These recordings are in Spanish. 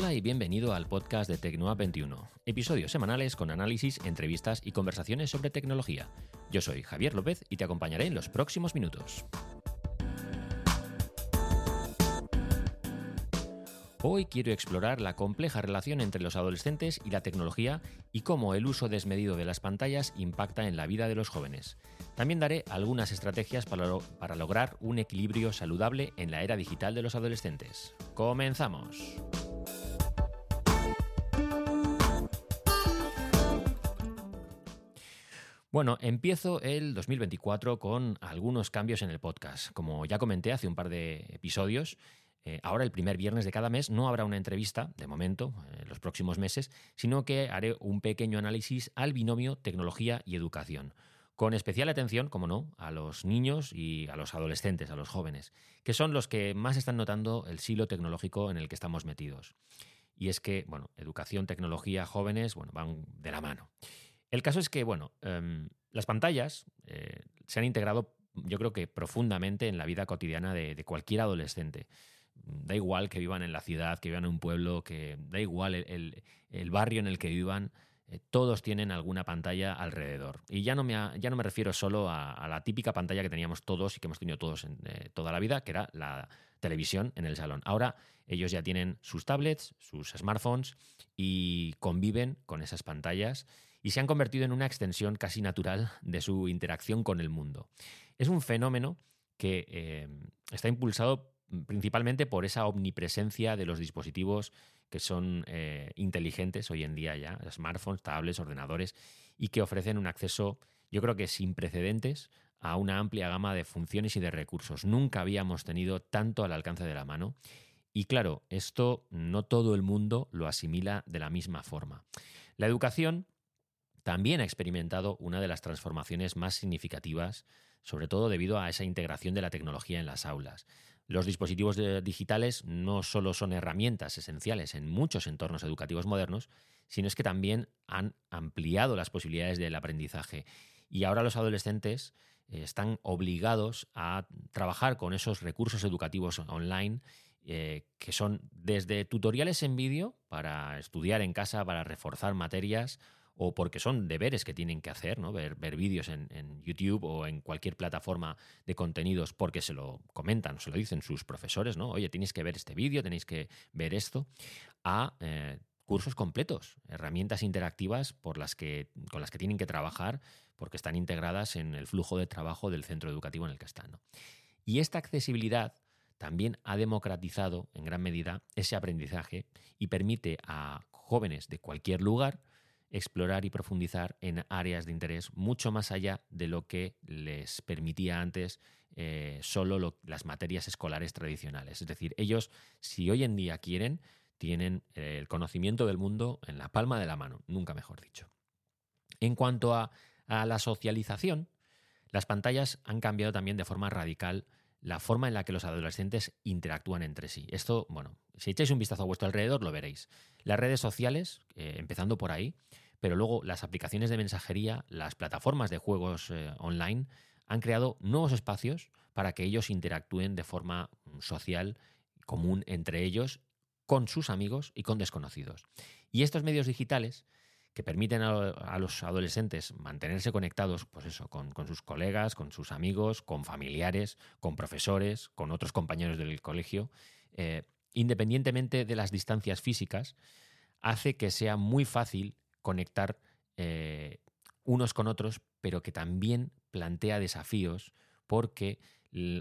Hola y bienvenido al podcast de Tecnoa 21, episodios semanales con análisis, entrevistas y conversaciones sobre tecnología. Yo soy Javier López y te acompañaré en los próximos minutos. Hoy quiero explorar la compleja relación entre los adolescentes y la tecnología y cómo el uso desmedido de las pantallas impacta en la vida de los jóvenes. También daré algunas estrategias para, para lograr un equilibrio saludable en la era digital de los adolescentes. ¡Comenzamos! Bueno, empiezo el 2024 con algunos cambios en el podcast. Como ya comenté hace un par de episodios, eh, ahora el primer viernes de cada mes no habrá una entrevista, de momento, en los próximos meses, sino que haré un pequeño análisis al binomio tecnología y educación, con especial atención, como no, a los niños y a los adolescentes, a los jóvenes, que son los que más están notando el silo tecnológico en el que estamos metidos. Y es que, bueno, educación, tecnología, jóvenes, bueno, van de la mano. El caso es que, bueno, em, las pantallas eh, se han integrado, yo creo que profundamente en la vida cotidiana de, cualquier adolescente. Da igual que vivan en la ciudad, que vivan en un pueblo, que da igual el, barrio en el que vivan, eh, todos tienen alguna pantalla alrededor. Y ya no me, me refiero solo a, la típica pantalla que teníamos todos y que hemos tenido todos en, eh, toda la vida, que era la televisión en el salón. Ahora ellos ya tienen sus tablets, sus smartphones y conviven con esas pantallas y se han convertido en una extensión casi natural de su interacción con el mundo. Es un fenómeno que eh, está impulsado principalmente por esa omnipresencia de los dispositivos que son eh, inteligentes hoy en día ya, smartphones, tablets, ordenadores, y que ofrecen un acceso, yo creo que sin precedentes, a una amplia gama de funciones y de recursos. Nunca habíamos tenido tanto al alcance de la mano. Y claro, esto no todo el mundo lo asimila de la misma forma. La educación también ha experimentado una de las transformaciones más significativas, sobre todo debido a esa integración de la tecnología en las aulas. Los dispositivos digitales no solo son herramientas esenciales en muchos entornos educativos modernos, sino es que también han ampliado las posibilidades del aprendizaje. Y ahora los adolescentes eh, están obligados a trabajar con esos recursos educativos online eh, que son desde tutoriales en vídeo para estudiar en casa, para reforzar materias, o porque son deberes que tienen que hacer, ¿no? ver, vídeos en, YouTube o en cualquier plataforma de contenidos porque se lo comentan, se lo dicen sus profesores, ¿no? Oye, tenéis que ver este vídeo, tenéis que ver esto, a eh, cursos completos, herramientas interactivas por las que, con las que tienen que trabajar porque están integradas en el flujo de trabajo del centro educativo en el que están. Y esta accesibilidad también ha democratizado en gran medida ese aprendizaje y permite a jóvenes de cualquier lugar explorar y profundizar en áreas de interés mucho más allá de lo que les permitía antes eh, solo las materias escolares tradicionales. Es decir, ellos, si hoy en día quieren, tienen eh, el conocimiento del mundo en la palma de la mano, nunca mejor dicho. En cuanto a, a la socialización, las pantallas han cambiado también de forma radical la forma en la que los adolescentes interactúan entre sí. Esto, bueno, si echáis un vistazo a vuestro alrededor lo veréis. Las redes sociales, eh, empezando por ahí, pero luego las aplicaciones de mensajería, las plataformas de juegos eh, online, han creado nuevos espacios para que ellos interactúen de forma mm, social, común entre ellos, con sus amigos y con desconocidos. Y estos medios digitales permiten a, los adolescentes mantenerse conectados, pues eso, con, sus colegas, con sus amigos, con familiares, con profesores, con otros compañeros del colegio, eh, independientemente de las distancias físicas, hace que sea muy fácil conectar eh, unos con otros, pero que también plantea desafíos porque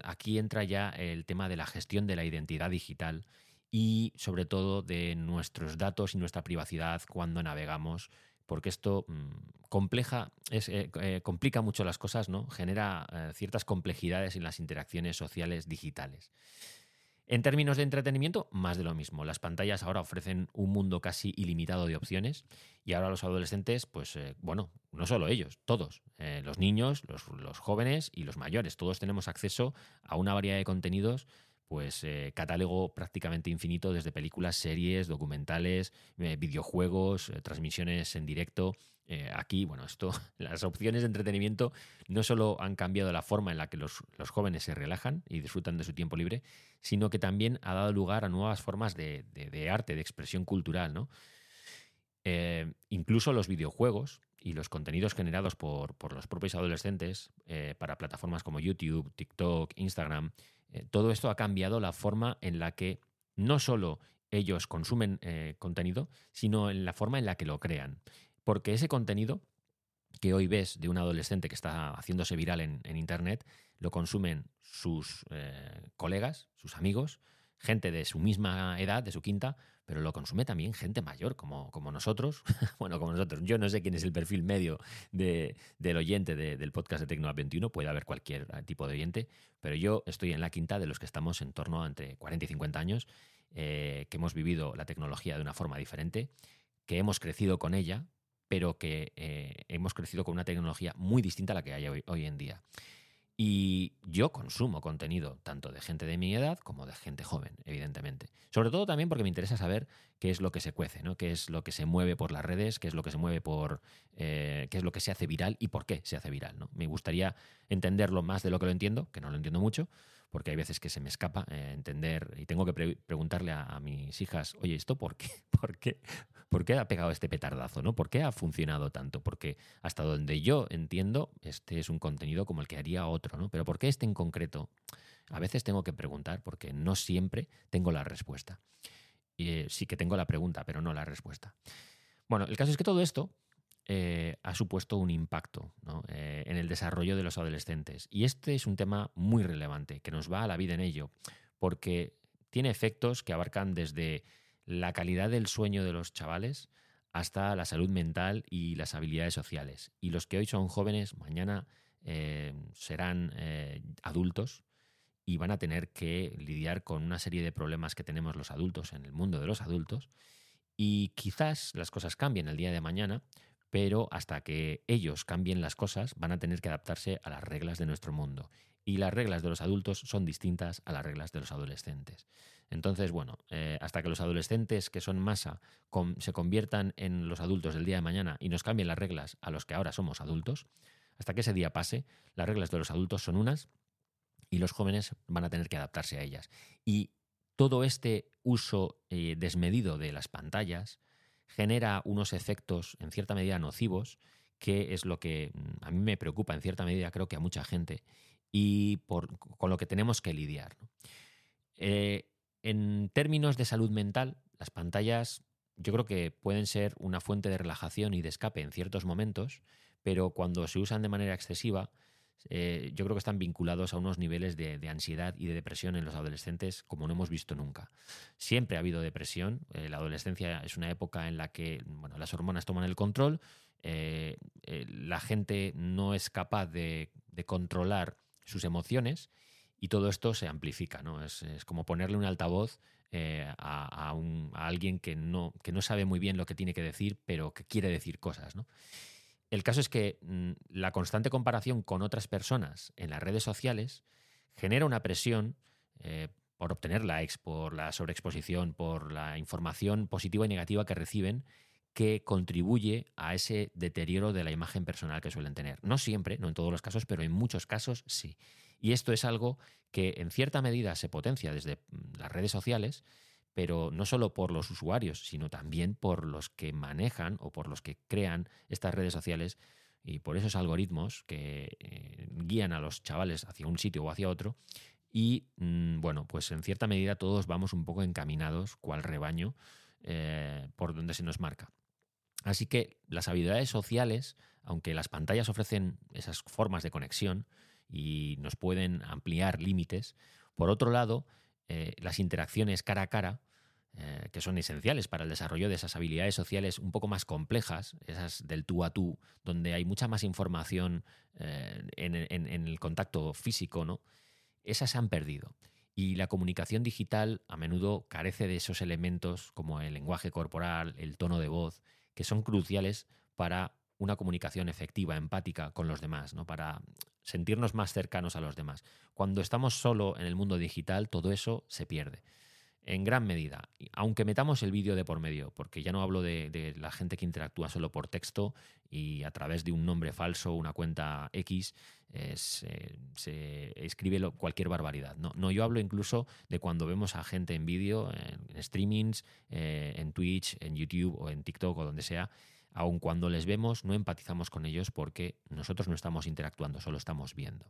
aquí entra ya el tema de la gestión de la identidad digital y sobre todo de nuestros datos y nuestra privacidad cuando navegamos porque esto mm, compleja, eh, eh, complica mucho las cosas, ¿no? genera eh, ciertas complejidades en las interacciones sociales digitales. En términos de entretenimiento, más de lo mismo. Las pantallas ahora ofrecen un mundo casi ilimitado de opciones y ahora los adolescentes, pues bueno, no solo ellos, todos, los niños, los, los, jóvenes y los mayores, todos tenemos acceso a una variedad de contenidos pues eh, catálogo prácticamente infinito desde películas, series, documentales, eh, videojuegos, eh, transmisiones en directo. aquí, bueno, esto, las opciones de entretenimiento no solo han cambiado la forma en la que los, jóvenes se relajan y disfrutan de su tiempo libre, sino que también ha dado lugar a nuevas formas de, arte, de expresión cultural, ¿no? incluso los videojuegos y los contenidos generados por, por los propios adolescentes para plataformas como YouTube, TikTok, Instagram, eh, todo esto ha cambiado la forma en la que no solo ellos consumen eh, contenido, sino en la forma en la que lo crean. Porque ese contenido que hoy ves de un adolescente que está haciéndose viral en, Internet, lo consumen sus eh, colegas, sus amigos, gente de su misma edad, de su quinta, pero lo consume también gente mayor, como, como nosotros. bueno, como nosotros. Yo no sé quién es el perfil medio del oyente del podcast de Tecnoa 21, puede haber cualquier tipo de oyente, pero yo estoy en la quinta de los que estamos en torno a entre 40 y 50 años, eh, que hemos vivido la tecnología de una forma diferente, que hemos crecido con ella, pero que eh, hemos crecido con una tecnología muy distinta a la que hay hoy en día. Y yo consumo contenido tanto de gente de mi edad como de gente joven, evidentemente. Sobre todo también porque me interesa saber qué es lo que se cuece, ¿no? qué es lo que se mueve por las redes, qué es lo que se mueve por. Eh, qué es lo que se hace viral y por qué se hace viral. ¿no? Me gustaría entenderlo más de lo que lo entiendo, que no lo entiendo mucho, porque hay veces que se me escapa eh, entender y tengo que preguntarle a, mis hijas, oye, ¿esto por qué? ¿Por qué? ¿Por qué ha pegado este petardazo? ¿no? ¿Por qué ha funcionado tanto? Porque hasta donde yo entiendo, este es un contenido como el que haría otro, ¿no? Pero ¿por qué este en concreto? A veces tengo que preguntar porque no siempre tengo la respuesta. Y, eh, sí que tengo la pregunta, pero no la respuesta. Bueno, el caso es que todo esto eh, ha supuesto un impacto eh, en el desarrollo de los adolescentes. Y este es un tema muy relevante, que nos va a la vida en ello, porque tiene efectos que abarcan desde la calidad del sueño de los chavales hasta la salud mental y las habilidades sociales. Y los que hoy son jóvenes, mañana eh, serán adultos y van a tener que lidiar con una serie de problemas que tenemos los adultos en el mundo de los adultos. Y quizás las cosas cambien el día de mañana, pero hasta que ellos cambien las cosas van a tener que adaptarse a las reglas de nuestro mundo. Y las reglas de los adultos son distintas a las reglas de los adolescentes. Entonces, bueno, eh, hasta que los adolescentes que son masa se conviertan en los adultos del día de mañana y nos cambien las reglas a los que ahora somos adultos, hasta que ese día pase, las reglas de los adultos son unas y los jóvenes van a tener que adaptarse a ellas. Y todo este uso eh, desmedido de las pantallas, genera unos efectos en cierta medida nocivos, que es lo que mm, a mí me preocupa en cierta medida, creo que a mucha gente, y por, con lo que tenemos que lidiar. Eh, en términos de salud mental, las pantallas yo creo que pueden ser una fuente de relajación y de escape en ciertos momentos, pero cuando se usan de manera excesiva, eh, yo creo que están vinculados a unos niveles de, ansiedad y de depresión en los adolescentes como no hemos visto nunca. Siempre ha habido depresión. Eh, la adolescencia es una época en la que bueno, las hormonas toman el control, eh, la gente no es capaz de, controlar sus emociones y todo esto se amplifica. ¿no? Es, como ponerle un altavoz a, a, alguien que no, que no sabe muy bien lo que tiene que decir, pero que quiere decir cosas. ¿no? El caso es que mm, la constante comparación con otras personas en las redes sociales genera una presión eh, por obtener likes, por la sobreexposición, por la información positiva y negativa que reciben, que contribuye a ese deterioro de la imagen personal que suelen tener. No siempre, no en todos los casos, pero en muchos casos sí. Y esto es algo que en cierta medida se potencia desde mm, las redes sociales, pero no solo por los usuarios, sino también por los que manejan o por los que crean estas redes sociales y por esos algoritmos que eh, guían a los chavales hacia un sitio o hacia otro. Y mm, bueno, pues en cierta medida todos vamos un poco encaminados, cual rebaño, eh, por donde se nos marca. Así que las habilidades sociales, aunque las pantallas ofrecen esas formas de conexión y nos pueden ampliar límites, por otro lado, eh, las interacciones cara a cara eh, que son esenciales para el desarrollo de esas habilidades sociales un poco más complejas, esas del tú a tú, donde hay mucha más información eh, en, en, el contacto físico, ¿no? Esas se han perdido. Y la comunicación digital a menudo carece de esos elementos como el lenguaje corporal, el tono de voz, que son cruciales para una comunicación efectiva, empática con los demás, ¿no? para sentirnos más cercanos a los demás. Cuando estamos solo en el mundo digital, todo eso se pierde en gran medida, aunque metamos el vídeo de por medio, porque ya no hablo de, la gente que interactúa solo por texto y a través de un nombre falso, una cuenta X, eh, se, escribe cualquier barbaridad. No, no, yo hablo incluso de cuando vemos a gente en vídeo, en, streamings, eh, en Twitch, en YouTube o en TikTok o donde sea, aun cuando les vemos, no empatizamos con ellos porque nosotros no estamos interactuando, solo estamos viendo.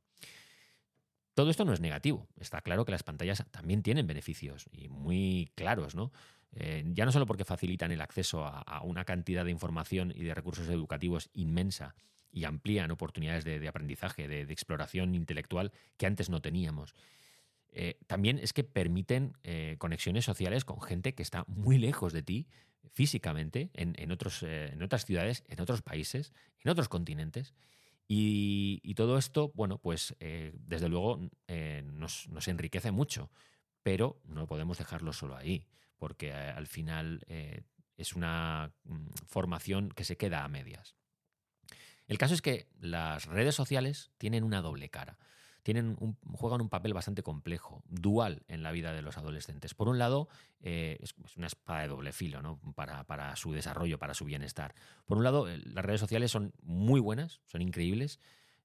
Todo esto no es negativo. Está claro que las pantallas también tienen beneficios y muy claros, ¿no? Eh, ya no solo porque facilitan el acceso a, una cantidad de información y de recursos educativos inmensa y amplían oportunidades de, aprendizaje, de, exploración intelectual que antes no teníamos. Eh, también es que permiten eh, conexiones sociales con gente que está muy lejos de ti físicamente, en, otros, en otras ciudades, en otros países, en otros continentes. Y, todo esto, bueno, pues eh, desde luego eh, nos, enriquece mucho, pero no podemos dejarlo solo ahí, porque eh, al final es una mm, formación que se queda a medias. El caso es que las redes sociales tienen una doble cara tienen juegan un papel bastante complejo, dual en la vida de los adolescentes. Por un lado, eh, es, una espada de doble filo ¿no? para, su desarrollo, para su bienestar. Por un lado, las redes sociales son muy buenas, son increíbles.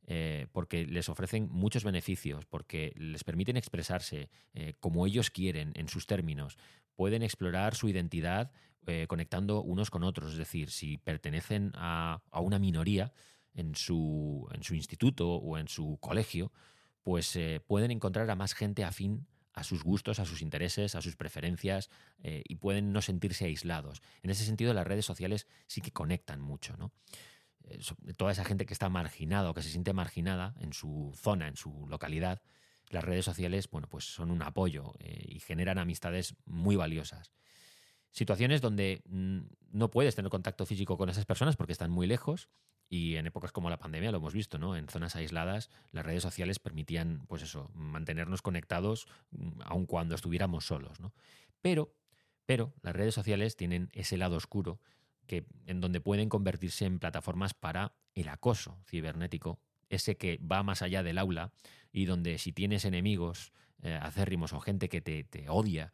Eh, porque les ofrecen muchos beneficios, porque les permiten expresarse eh, como ellos quieren, en sus términos. Pueden explorar su identidad conectando unos con otros. Es decir, si pertenecen a, a una minoría en su, en su instituto o en su colegio, pues eh, pueden encontrar a más gente afín a sus gustos, a sus intereses, a sus preferencias eh, y pueden no sentirse aislados. En ese sentido, las redes sociales sí que conectan mucho, ¿no? Eh, toda esa gente que está marginada o que se siente marginada en su zona, en su localidad, las redes sociales, bueno, pues son un apoyo y generan amistades muy valiosas. Situaciones donde mm, no puedes tener contacto físico con esas personas porque están muy lejos y en épocas como la pandemia lo hemos visto, ¿no? En zonas aisladas las redes sociales permitían, pues eso, mantenernos conectados mm, aun cuando estuviéramos solos, ¿no? Pero, pero las redes sociales tienen ese lado oscuro que, en donde pueden convertirse en plataformas para el acoso cibernético, ese que va más allá del aula y donde si tienes enemigos eh, acérrimos o gente que te, te odia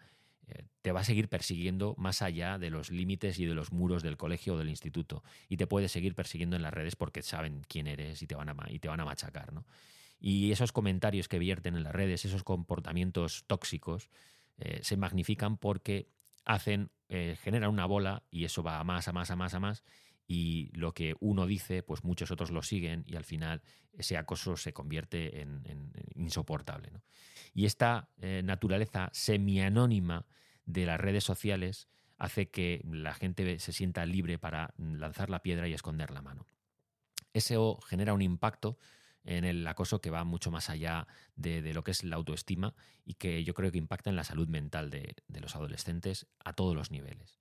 te va a seguir persiguiendo más allá de los límites y de los muros del colegio o del instituto. Y te puede seguir persiguiendo en las redes porque saben quién eres y te van a, y te van a machacar. ¿no? Y esos comentarios que vierten en las redes, esos comportamientos tóxicos, eh, se magnifican porque hacen, eh, generan una bola y eso va a más, a más, a más, a más. Y lo que uno dice, pues muchos otros lo siguen y al final ese acoso se convierte en, insoportable. Y esta naturaleza semianónima de las redes sociales hace que la gente se sienta libre para lanzar la piedra y esconder la mano. Eso genera un impacto en el acoso que va mucho más allá de, lo que es la autoestima y que yo creo que impacta en la salud mental de, los adolescentes a todos los niveles.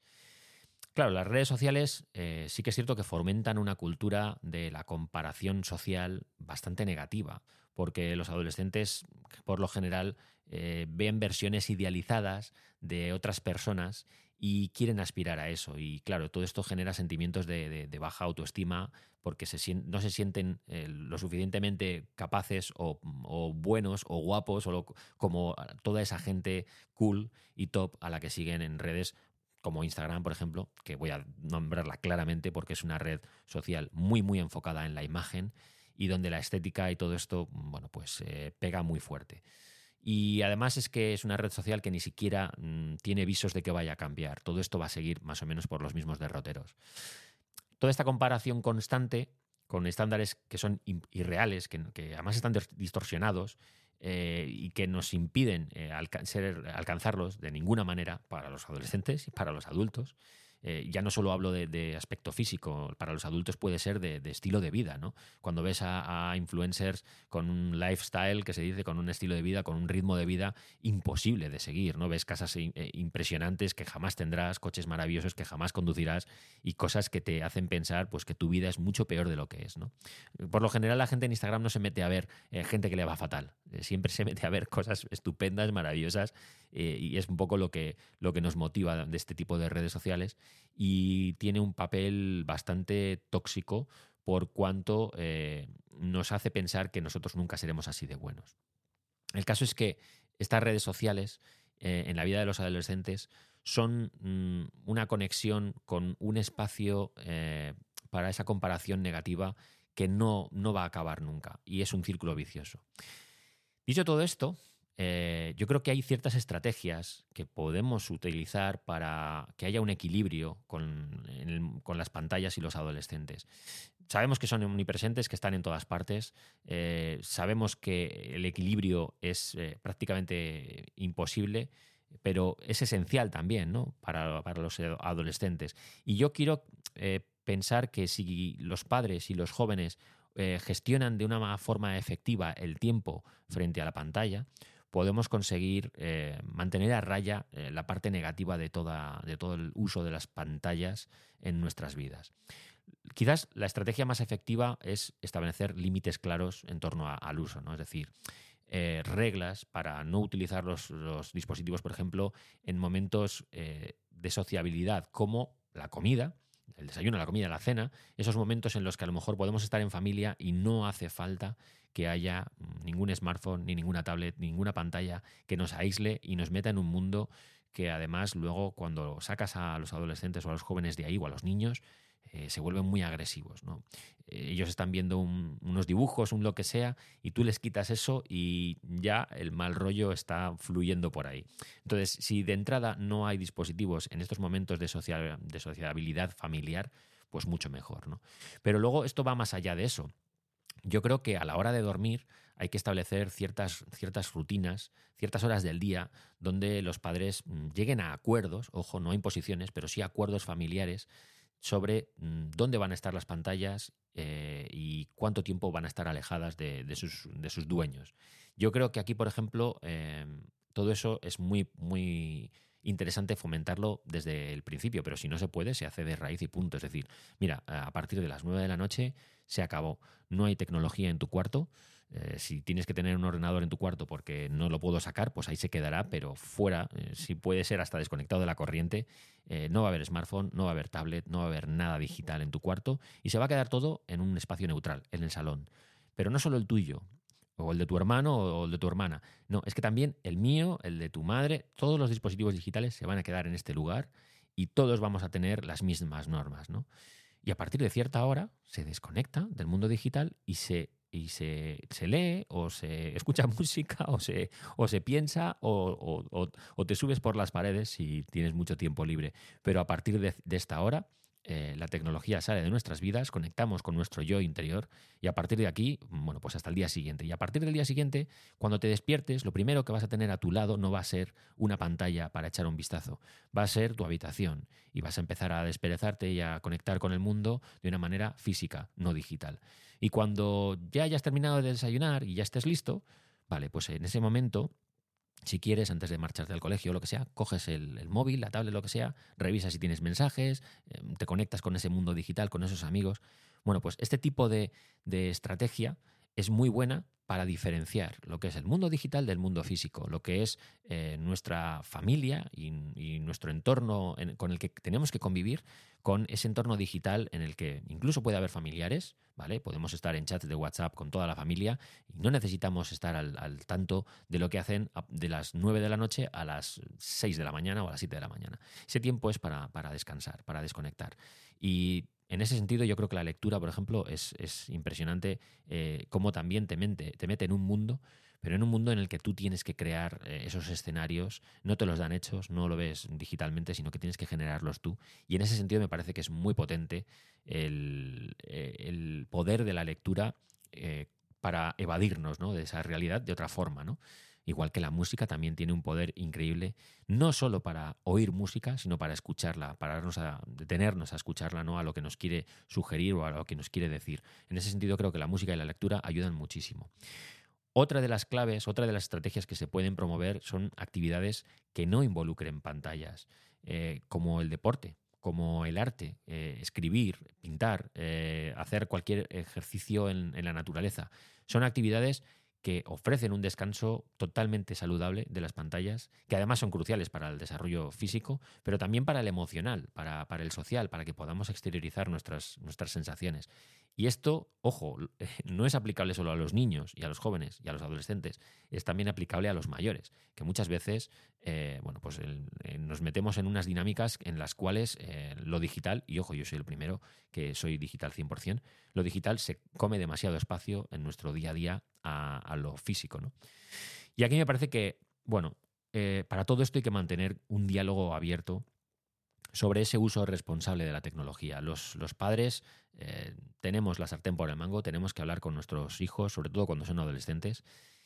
Claro, las redes sociales eh, sí que es cierto que fomentan una cultura de la comparación social bastante negativa, porque los adolescentes, por lo general, eh, ven versiones idealizadas de otras personas y quieren aspirar a eso. Y claro, todo esto genera sentimientos de, baja autoestima porque no se sienten eh, lo suficientemente capaces o, buenos o guapos o como toda esa gente cool y top a la que siguen en redes como Instagram, por ejemplo, que voy a nombrarla claramente porque es una red social muy, muy enfocada en la imagen y donde la estética y todo esto, bueno, pues eh, pega muy fuerte. Y además es que es una red social que ni siquiera mm, tiene visos de que vaya a cambiar. Todo esto va a seguir más o menos por los mismos derroteros. Toda esta comparación constante con estándares que son irreales, que, además están distorsionados eh, y que nos impiden eh, alcanzarlos de ninguna manera para los adolescentes y para los adultos, eh, ya no solo hablo de, aspecto físico, para los adultos puede ser de, estilo de vida, ¿no? Cuando ves a, influencers con un lifestyle que se dice, con un estilo de vida, con un ritmo de vida imposible de seguir, ¿no? Ves casas eh, impresionantes que jamás tendrás, coches maravillosos que jamás conducirás y cosas que te hacen pensar pues que tu vida es mucho peor de lo que es, ¿no? Por lo general la gente en Instagram no se mete a ver eh, gente que le va fatal, siempre se mete a ver cosas estupendas, maravillosas y es un poco lo que, lo que nos motiva de este tipo de redes sociales y tiene un papel bastante tóxico por cuanto eh, nos hace pensar que nosotros nunca seremos así de buenos. El caso es que estas redes sociales eh, en la vida de los adolescentes son mm, una conexión con un espacio eh, para esa comparación negativa que no, no va a acabar nunca y es un círculo vicioso. Dicho todo esto, eh, yo creo que hay ciertas estrategias que podemos utilizar para que haya un equilibrio con, las pantallas y los adolescentes. Sabemos que son omnipresentes, que están en todas partes. Eh, sabemos que el equilibrio es eh, prácticamente imposible, pero es esencial también para, para, los adolescentes. Y yo quiero pensar que si los padres y los jóvenes gestionan de una forma efectiva el tiempo frente a la pantalla, podemos conseguir eh, mantener a raya eh, la parte negativa de, todo el uso de las pantallas en nuestras vidas. Quizás la estrategia más efectiva es establecer límites claros en torno al uso, es decir, eh, reglas para no utilizar los, dispositivos, por ejemplo, en momentos de sociabilidad como la comida, el desayuno, la comida, la cena, esos momentos en los que a lo mejor podemos estar en familia y no hace falta que haya ningún smartphone, ni ninguna tablet, ninguna pantalla que nos aísle y nos meta en un mundo que además luego cuando sacas a los adolescentes o a los jóvenes de ahí o a los niños, eh, se vuelven muy agresivos. ¿no? Ellos están viendo unos dibujos, un lo que sea, y tú les quitas eso y ya el mal rollo está fluyendo por ahí. Entonces, si de entrada no hay dispositivos en estos momentos de, de sociabilidad familiar, pues mucho mejor. ¿no? Pero luego esto va más allá de eso. Yo creo que a la hora de dormir hay que establecer ciertas, ciertas rutinas, ciertas horas del día donde los padres mm, lleguen a acuerdos, ojo, no imposiciones, pero sí acuerdos familiares sobre mm, dónde van a estar las pantallas eh, y cuánto tiempo van a estar alejadas de, sus, de, sus, dueños. Yo creo que aquí, por ejemplo, em, todo eso es muy, muy interesante fomentarlo desde el principio, pero si no se puede, se hace de raíz y punto. Es decir, mira, a partir de las 9 de la noche se acabó. No hay tecnología en tu cuarto. Eh, si tienes que tener un ordenador en tu cuarto porque no lo puedo sacar, pues ahí se quedará, pero fuera, eh, si puede ser hasta desconectado de la corriente, eh, no va a haber smartphone, no va a haber tablet, no va a haber nada digital en tu cuarto y se va a quedar todo en un espacio neutral, en el salón. Pero no solo el tuyo, o el de tu hermano o el de tu hermana. No, es que también el mío, el de tu madre, todos los dispositivos digitales se van a quedar en este lugar y todos vamos a tener las mismas normas, ¿no? Y a partir de cierta hora se desconecta del mundo digital y se, y se, lee o se escucha música o se, o se piensa o, o, te subes por las paredes si tienes mucho tiempo libre. Pero a partir de esta hora eh, la tecnología sale de nuestras vidas, conectamos con nuestro yo interior y a partir de aquí, bueno, pues hasta el día siguiente. Y a partir del día siguiente, cuando te despiertes, lo primero que vas a tener a tu lado no va a ser una pantalla para echar un vistazo, va a ser tu habitación y vas a empezar a desperezarte y a conectar con el mundo de una manera física, no digital. Y cuando ya hayas terminado de desayunar y ya estés listo, vale, pues en ese momento si quieres, antes de marcharte al colegio o lo que sea, coges el, móvil, la tablet, lo que sea, revisas si tienes mensajes, em, te conectas con ese mundo digital, con esos amigos. Bueno, pues este tipo de, de estrategia es muy buena para diferenciar lo que es el mundo digital del mundo físico, lo que es eh, nuestra familia y, nuestro entorno con el que tenemos que convivir, con ese entorno digital en el que incluso puede haber familiares, ¿vale? Podemos estar en chats de WhatsApp con toda la familia y no necesitamos estar al, tanto de lo que hacen de las 9 de la noche a las 6 de la mañana o a las 7 de la mañana. Ese tiempo es para, para descansar, para desconectar. Y en ese sentido, yo creo que la lectura, por ejemplo, es, impresionante eh, cómo también te, te mete en un mundo, pero en un mundo en el que tú tienes que crear eh, esos escenarios, no te los dan hechos, no lo ves digitalmente, sino que tienes que generarlos tú. Y en ese sentido me parece que es muy potente el, eh, poder de la lectura para evadirnos de esa realidad de otra forma. ¿no? Igual que la música también tiene un poder increíble, no solo para oír música, sino para escucharla, para a, detenernos a escucharla, ¿no? a lo que nos quiere sugerir o a lo que nos quiere decir. En ese sentido creo que la música y la lectura ayudan muchísimo. Otra de las claves, otra de las estrategias que se pueden promover son actividades que no involucren pantallas, eh, como el deporte, como el arte, eh, escribir, pintar, eh, hacer cualquier ejercicio en, la naturaleza. Son actividades que ofrecen un descanso totalmente saludable de las pantallas, que además son cruciales para el desarrollo físico, pero también para el emocional, para, para el social, para que podamos exteriorizar nuestras, nuestras sensaciones. Y esto, ojo, no es aplicable solo a los niños y a los jóvenes y a los adolescentes, es también aplicable a los mayores, que muchas veces eh, bueno, pues eh, nos metemos en unas dinámicas en las cuales eh, lo digital, y ojo, yo soy el primero que soy digital 100%, lo digital se come demasiado espacio en nuestro día a día a, lo físico. ¿no? Y aquí me parece que, bueno, para todo esto hay que mantener un diálogo abierto sobre ese uso responsable de la tecnología. Los, los padres eh, tenemos la sartén por el mango, tenemos que hablar con nuestros hijos, sobre todo cuando son adolescentes,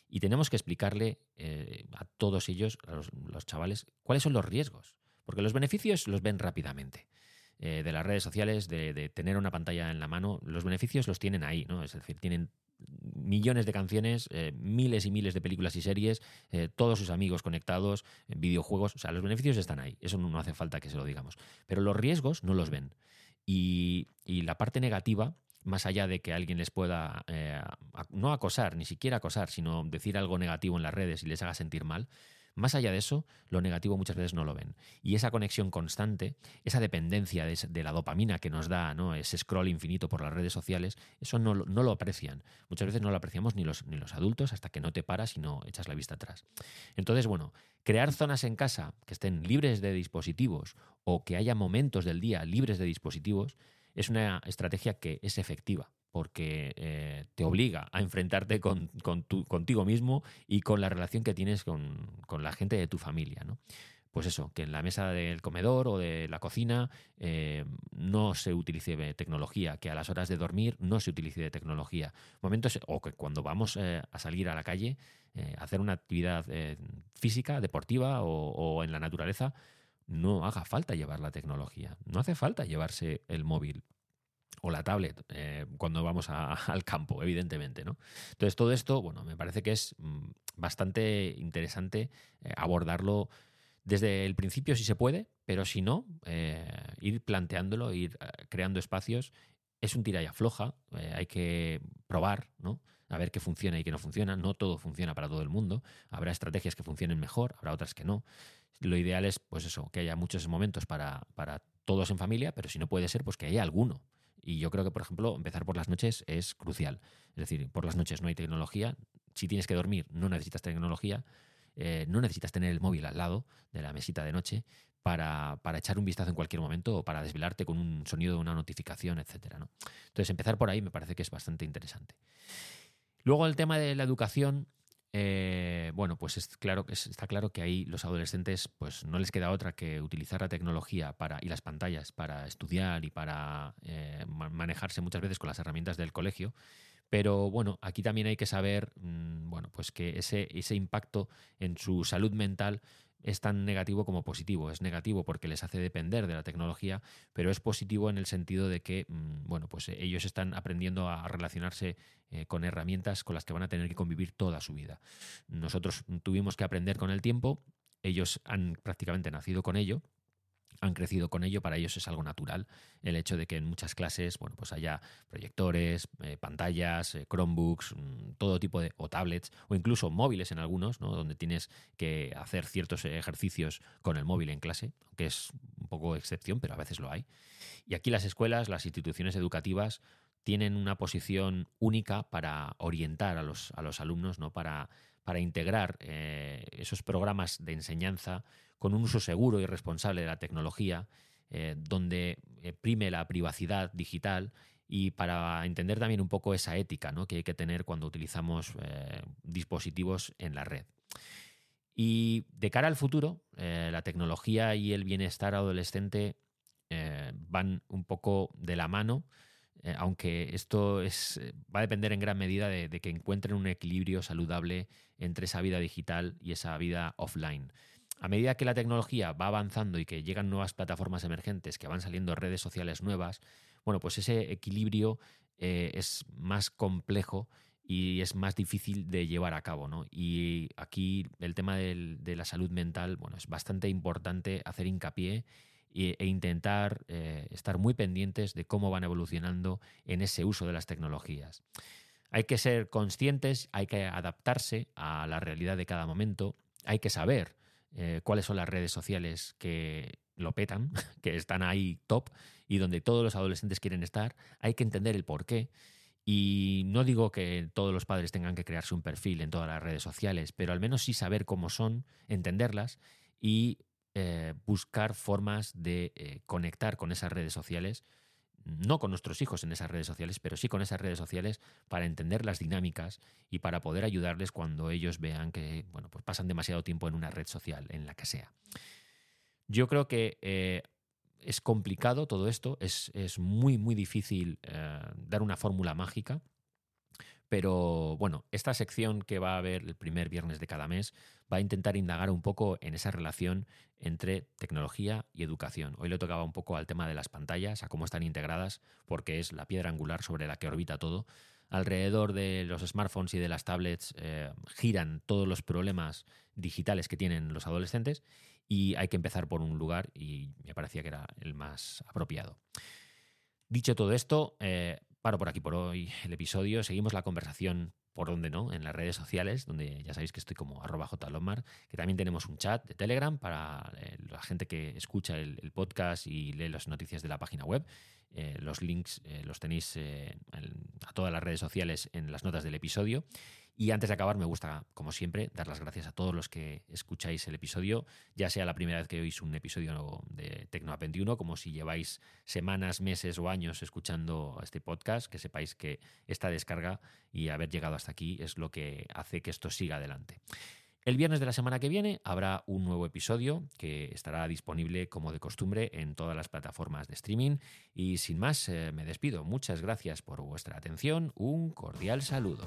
y tenemos que explicarle eh, a todos ellos, a los, chavales, cuáles son los riesgos. Porque los beneficios los ven rápidamente. Eh, de las redes sociales, de, de, tener una pantalla en la mano, los beneficios los tienen ahí, ¿no? Es decir, tienen millones de canciones, eh, miles y miles de películas y series, eh, todos sus amigos conectados, eh, videojuegos, o sea, los beneficios están ahí, eso no, hace falta que se lo digamos, pero los riesgos no los ven. Y, la parte negativa, más allá de que alguien les pueda no acosar, ni siquiera acosar, sino decir algo negativo en las redes y les haga sentir mal, más allá de eso, lo negativo muchas veces no lo ven. Y esa conexión constante, esa dependencia de, la dopamina que nos da ¿no? ese scroll infinito por las redes sociales, eso no, lo aprecian. Muchas veces no lo apreciamos ni los, ni los adultos hasta que no te paras y no echas la vista atrás. Entonces, bueno, crear zonas en casa que estén libres de dispositivos o que haya momentos del día libres de dispositivos es una estrategia que es efectiva porque eh, te obliga a enfrentarte con, contigo mismo y con la relación que tienes con, la gente de tu familia. ¿no? Pues eso, que en la mesa del comedor o de la cocina eh, no se utilice tecnología, que a las horas de dormir no se utilice tecnología. Momentos, o que cuando vamos eh, a salir a la calle, hacer una actividad física, deportiva o en la naturaleza, no haga falta llevar la tecnología. No hace falta llevarse el móvil o la tablet eh, cuando vamos al campo, evidentemente. ¿no? Entonces, todo esto, bueno, me parece que es mm, bastante interesante eh, abordarlo desde el principio si se puede, pero si no, eh, ir planteándolo, ir creando espacios. Es un tira y afloja, hay que probar, ¿no? A ver qué funciona y qué no funciona. No todo funciona para todo el mundo. Habrá estrategias que funcionen mejor, habrá otras que no. Lo ideal es, pues eso, que haya muchos momentos para, para todos en familia, pero si no puede ser, pues que haya alguno y yo creo que, por ejemplo, empezar por las noches es crucial. Es decir, por las noches no hay tecnología. Si tienes que dormir, no necesitas tecnología. Eh, no necesitas tener el móvil al lado de la mesita de noche para, echar un vistazo en cualquier momento o para desvelarte con un sonido de una notificación, etc. ¿no? Entonces, empezar por ahí me parece que es bastante interesante. Luego, el tema de la educación. Eh, bueno, pues es claro, está claro que ahí los adolescentes pues no les queda otra que utilizar la tecnología para, y las pantallas para estudiar y para eh, manejarse muchas veces con las herramientas del colegio. Pero bueno, aquí también hay que saber mm, bueno, pues que ese, ese impacto en su salud mental es tan negativo como positivo. Es negativo porque les hace depender de la tecnología, pero es positivo en el sentido de que, mm, bueno, pues eh, ellos están aprendiendo a relacionarse eh, con herramientas con las que van a tener que convivir toda su vida. Nosotros tuvimos que aprender con el tiempo, ellos han prácticamente nacido con ello han crecido con ello, para ellos es algo natural el hecho de que en muchas clases, bueno, pues haya proyectores, eh, pantallas, eh, Chromebooks, mm, todo tipo de, o tablets, o incluso móviles en algunos, ¿no? donde tienes que hacer ciertos ejercicios con el móvil en clase, que es un poco excepción, pero a veces lo hay. Y aquí las escuelas, las instituciones educativas tienen una posición única para orientar a los, a los alumnos, ¿no? para, para integrar eh, esos programas de enseñanza con un uso seguro y responsable de la tecnología, eh, donde eh, prime la privacidad digital y para entender también un poco esa ética que hay que tener cuando utilizamos eh, dispositivos en la red. Y de cara al futuro, la tecnología y el bienestar adolescente van un poco de la mano aunque esto es, va a depender en gran medida de, que encuentren un equilibrio saludable entre esa vida digital y esa vida offline. A medida que la tecnología va avanzando y que llegan nuevas plataformas emergentes, que van saliendo redes sociales nuevas, bueno, pues ese equilibrio eh, es más complejo y es más difícil de llevar a cabo. ¿no? Y aquí el tema de la salud mental, bueno, es bastante importante hacer hincapié e intentar eh, estar muy pendientes de cómo van evolucionando en ese uso de las tecnologías. Hay que ser conscientes, hay que adaptarse a la realidad de cada momento, hay que saber eh, cuáles son las redes sociales que lo petan, que están ahí top y donde todos los adolescentes quieren estar, hay que entender el por qué. Y no digo que todos los padres tengan que crearse un perfil en todas las redes sociales, pero al menos sí saber cómo son, entenderlas y eh, buscar formas de eh, conectar con esas redes sociales, no con nuestros hijos en esas redes sociales, pero sí con esas redes sociales para entender las dinámicas y para poder ayudarles cuando ellos vean que bueno, pues pasan demasiado tiempo en una red social, en la que sea. Yo creo que eh, es complicado todo esto, es, muy, muy difícil dar una fórmula mágica. Pero bueno, esta sección que va a haber el primer viernes de cada mes va a intentar indagar un poco en esa relación entre tecnología y educación. Hoy le tocaba un poco al tema de las pantallas, a cómo están integradas, porque es la piedra angular sobre la que orbita todo. Alrededor de los smartphones y de las tablets eh, giran todos los problemas digitales que tienen los adolescentes y hay que empezar por un lugar y me parecía que era el más apropiado. Dicho todo esto, eh, Paro por aquí por hoy el episodio. Seguimos la conversación por donde no, en las redes sociales, donde ya sabéis que estoy como arroba jlomar, que también tenemos un chat de Telegram para eh, la gente que escucha el, podcast y lee las noticias de la página web. Eh, los links eh, los tenéis a todas las redes sociales en las notas del episodio. Y antes de acabar, me gusta, como siempre, dar las gracias a todos los que escucháis el episodio, ya sea la primera vez que oís un episodio de Tecnoa 21, como si lleváis semanas, meses o años escuchando este podcast, que sepáis que esta descarga y haber llegado hasta aquí es lo que hace que esto siga adelante. El viernes de la semana que viene habrá un nuevo episodio que estará disponible como de costumbre en todas las plataformas de streaming. Y sin más, eh, me despido. Muchas gracias por vuestra atención. Un cordial saludo.